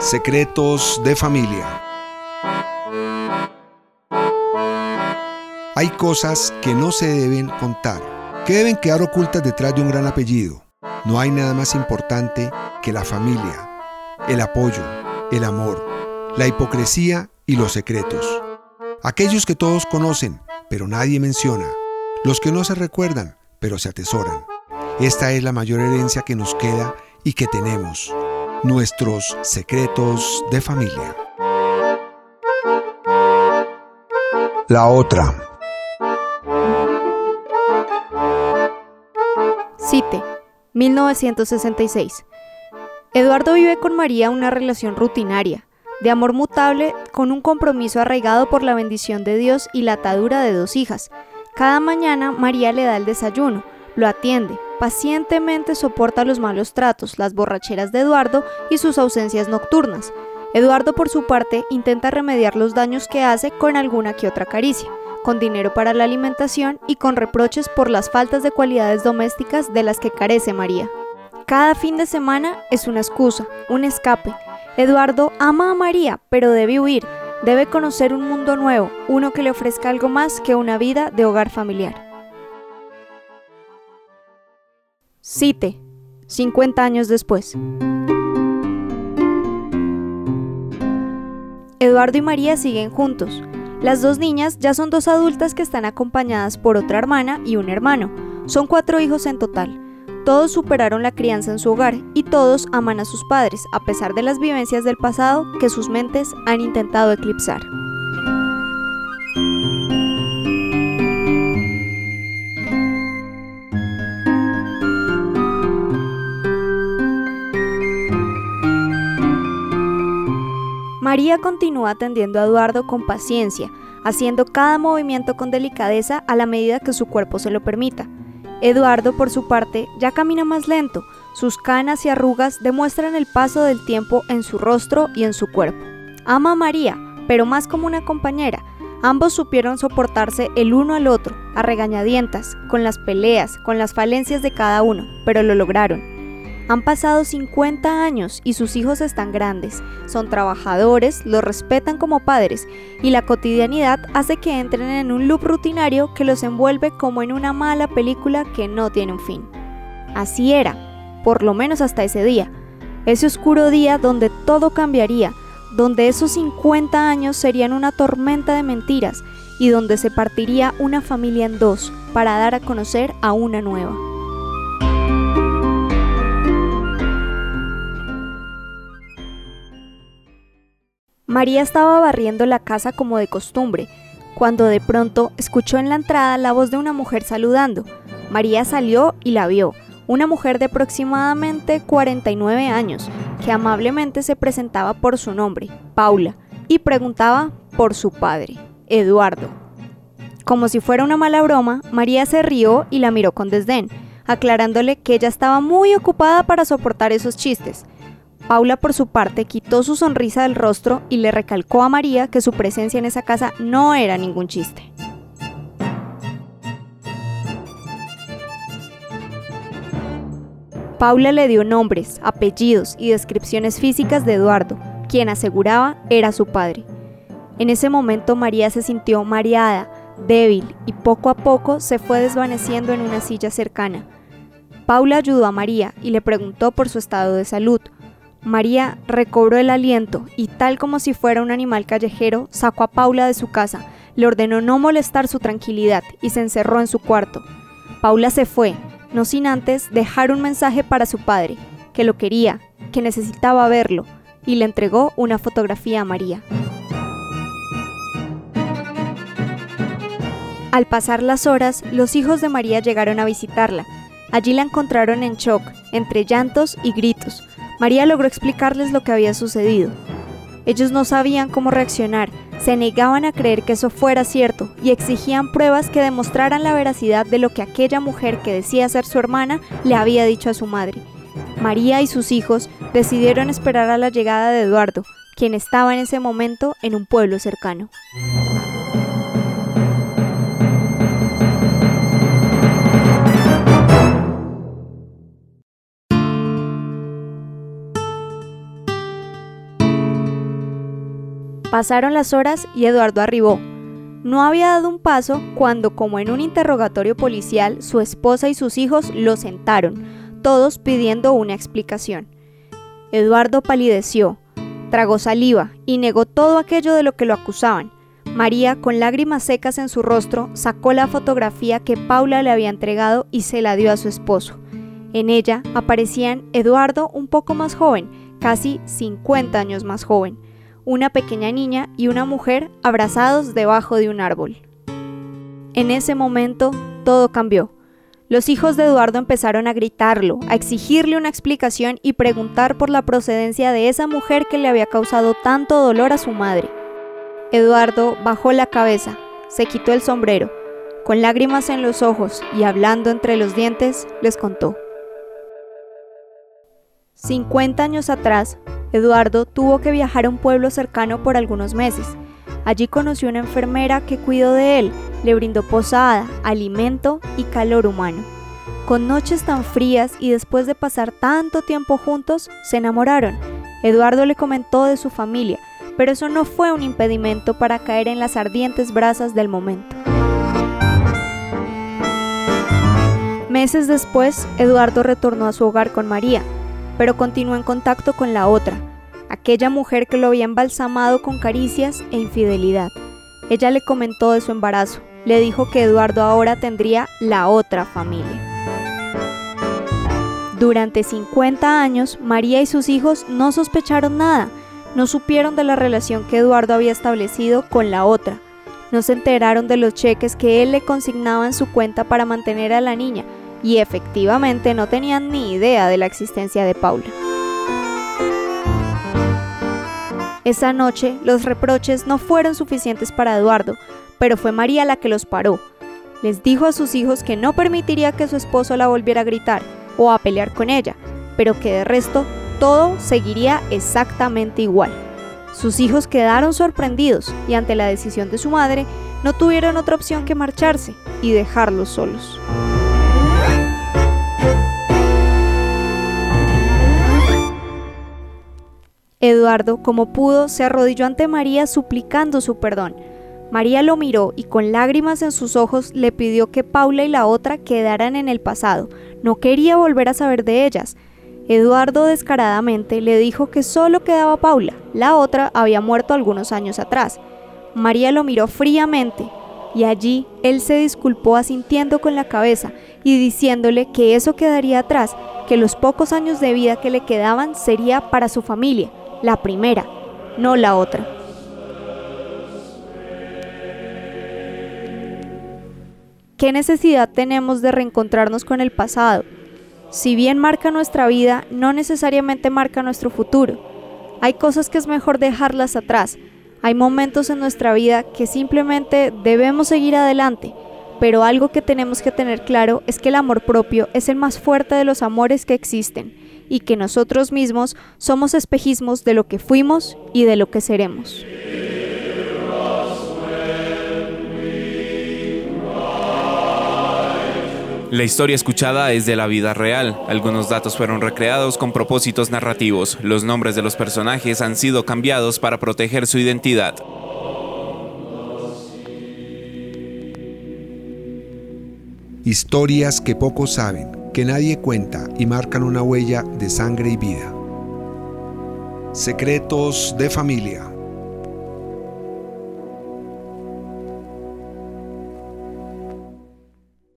Secretos de familia. Hay cosas que no se deben contar, que deben quedar ocultas detrás de un gran apellido. No hay nada más importante que la familia, el apoyo, el amor, la hipocresía y los secretos. Aquellos que todos conocen, pero nadie menciona. Los que no se recuerdan, pero se atesoran. Esta es la mayor herencia que nos queda y que tenemos nuestros secretos de familia. La otra. Cite, 1966. Eduardo vive con María una relación rutinaria, de amor mutable, con un compromiso arraigado por la bendición de Dios y la atadura de dos hijas. Cada mañana María le da el desayuno, lo atiende, pacientemente soporta los malos tratos, las borracheras de Eduardo y sus ausencias nocturnas. Eduardo, por su parte, intenta remediar los daños que hace con alguna que otra caricia, con dinero para la alimentación y con reproches por las faltas de cualidades domésticas de las que carece María. Cada fin de semana es una excusa, un escape. Eduardo ama a María, pero debe huir, debe conocer un mundo nuevo, uno que le ofrezca algo más que una vida de hogar familiar. Cite, 50 años después. Eduardo y María siguen juntos. Las dos niñas ya son dos adultas que están acompañadas por otra hermana y un hermano. Son cuatro hijos en total. Todos superaron la crianza en su hogar y todos aman a sus padres, a pesar de las vivencias del pasado que sus mentes han intentado eclipsar. María continúa atendiendo a Eduardo con paciencia, haciendo cada movimiento con delicadeza a la medida que su cuerpo se lo permita. Eduardo, por su parte, ya camina más lento, sus canas y arrugas demuestran el paso del tiempo en su rostro y en su cuerpo. Ama a María, pero más como una compañera. Ambos supieron soportarse el uno al otro, a regañadientas, con las peleas, con las falencias de cada uno, pero lo lograron. Han pasado 50 años y sus hijos están grandes, son trabajadores, los respetan como padres y la cotidianidad hace que entren en un loop rutinario que los envuelve como en una mala película que no tiene un fin. Así era, por lo menos hasta ese día, ese oscuro día donde todo cambiaría, donde esos 50 años serían una tormenta de mentiras y donde se partiría una familia en dos para dar a conocer a una nueva. María estaba barriendo la casa como de costumbre, cuando de pronto escuchó en la entrada la voz de una mujer saludando. María salió y la vio, una mujer de aproximadamente 49 años, que amablemente se presentaba por su nombre, Paula, y preguntaba por su padre, Eduardo. Como si fuera una mala broma, María se rió y la miró con desdén, aclarándole que ella estaba muy ocupada para soportar esos chistes. Paula, por su parte, quitó su sonrisa del rostro y le recalcó a María que su presencia en esa casa no era ningún chiste. Paula le dio nombres, apellidos y descripciones físicas de Eduardo, quien aseguraba era su padre. En ese momento María se sintió mareada, débil y poco a poco se fue desvaneciendo en una silla cercana. Paula ayudó a María y le preguntó por su estado de salud, María recobró el aliento y tal como si fuera un animal callejero, sacó a Paula de su casa, le ordenó no molestar su tranquilidad y se encerró en su cuarto. Paula se fue, no sin antes dejar un mensaje para su padre, que lo quería, que necesitaba verlo, y le entregó una fotografía a María. Al pasar las horas, los hijos de María llegaron a visitarla. Allí la encontraron en shock, entre llantos y gritos. María logró explicarles lo que había sucedido. Ellos no sabían cómo reaccionar, se negaban a creer que eso fuera cierto y exigían pruebas que demostraran la veracidad de lo que aquella mujer que decía ser su hermana le había dicho a su madre. María y sus hijos decidieron esperar a la llegada de Eduardo, quien estaba en ese momento en un pueblo cercano. Pasaron las horas y Eduardo arribó. No había dado un paso cuando, como en un interrogatorio policial, su esposa y sus hijos lo sentaron, todos pidiendo una explicación. Eduardo palideció, tragó saliva y negó todo aquello de lo que lo acusaban. María, con lágrimas secas en su rostro, sacó la fotografía que Paula le había entregado y se la dio a su esposo. En ella aparecían Eduardo un poco más joven, casi 50 años más joven, una pequeña niña y una mujer abrazados debajo de un árbol. En ese momento todo cambió. Los hijos de Eduardo empezaron a gritarlo, a exigirle una explicación y preguntar por la procedencia de esa mujer que le había causado tanto dolor a su madre. Eduardo bajó la cabeza, se quitó el sombrero, con lágrimas en los ojos y hablando entre los dientes, les contó. 50 años atrás, Eduardo tuvo que viajar a un pueblo cercano por algunos meses. Allí conoció una enfermera que cuidó de él, le brindó posada, alimento y calor humano. Con noches tan frías y después de pasar tanto tiempo juntos, se enamoraron. Eduardo le comentó de su familia, pero eso no fue un impedimento para caer en las ardientes brasas del momento. Meses después, Eduardo retornó a su hogar con María, pero continuó en contacto con la otra, aquella mujer que lo había embalsamado con caricias e infidelidad. Ella le comentó de su embarazo, le dijo que Eduardo ahora tendría la otra familia. Durante 50 años, María y sus hijos no sospecharon nada, no supieron de la relación que Eduardo había establecido con la otra. No se enteraron de los cheques que él le consignaba en su cuenta para mantener a la niña y efectivamente no tenían ni idea de la existencia de Paula. Esa noche los reproches no fueron suficientes para Eduardo, pero fue María la que los paró. Les dijo a sus hijos que no permitiría que su esposo la volviera a gritar o a pelear con ella, pero que de resto todo seguiría exactamente igual. Sus hijos quedaron sorprendidos y ante la decisión de su madre no tuvieron otra opción que marcharse y dejarlos solos. Eduardo, como pudo, se arrodilló ante María suplicando su perdón. María lo miró y con lágrimas en sus ojos le pidió que Paula y la otra quedaran en el pasado. No quería volver a saber de ellas. Eduardo descaradamente le dijo que solo quedaba Paula, la otra había muerto algunos años atrás. María lo miró fríamente y allí él se disculpó asintiendo con la cabeza y diciéndole que eso quedaría atrás, que los pocos años de vida que le quedaban sería para su familia, la primera, no la otra. ¿Qué necesidad tenemos de reencontrarnos con el pasado? Si bien marca nuestra vida, no necesariamente marca nuestro futuro. Hay cosas que es mejor dejarlas atrás. Hay momentos en nuestra vida que simplemente debemos seguir adelante. Pero algo que tenemos que tener claro es que el amor propio es el más fuerte de los amores que existen y que nosotros mismos somos espejismos de lo que fuimos y de lo que seremos. La historia escuchada es de la vida real. Algunos datos fueron recreados con propósitos narrativos. Los nombres de los personajes han sido cambiados para proteger su identidad. Historias que pocos saben, que nadie cuenta y marcan una huella de sangre y vida. Secretos de familia.